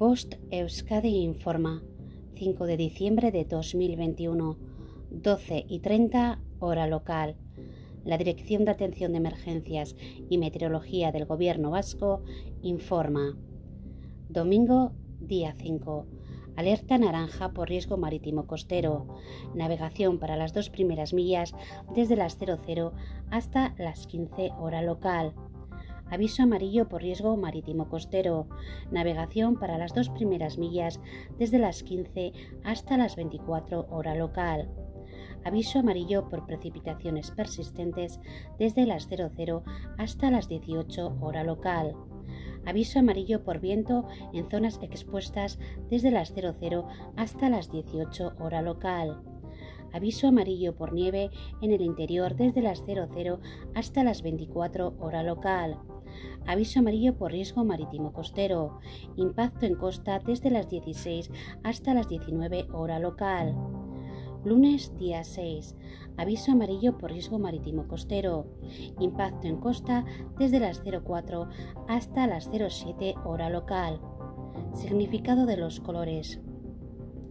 Bost Euskadi informa 5 de diciembre de 2021, 12 y 30 hora local. La Dirección de Atención de Emergencias y Meteorología del Gobierno Vasco informa. Domingo, día 5. Alerta naranja por riesgo marítimo costero. Navegación para las dos primeras millas desde las 00 hasta las 15 hora local. Aviso amarillo por riesgo marítimo costero. Navegación para las dos primeras millas desde las 15 hasta las 24 hora local. Aviso amarillo por precipitaciones persistentes desde las 00 hasta las 18 hora local. Aviso amarillo por viento en zonas expuestas desde las 00 hasta las 18 hora local. Aviso amarillo por nieve en el interior desde las 00 hasta las 24 hora local. Aviso amarillo por riesgo marítimo costero. Impacto en costa desde las 16 hasta las 19 hora local. Lunes día 6. Aviso amarillo por riesgo marítimo costero. Impacto en costa desde las 04 hasta las 07 hora local. Significado de los colores.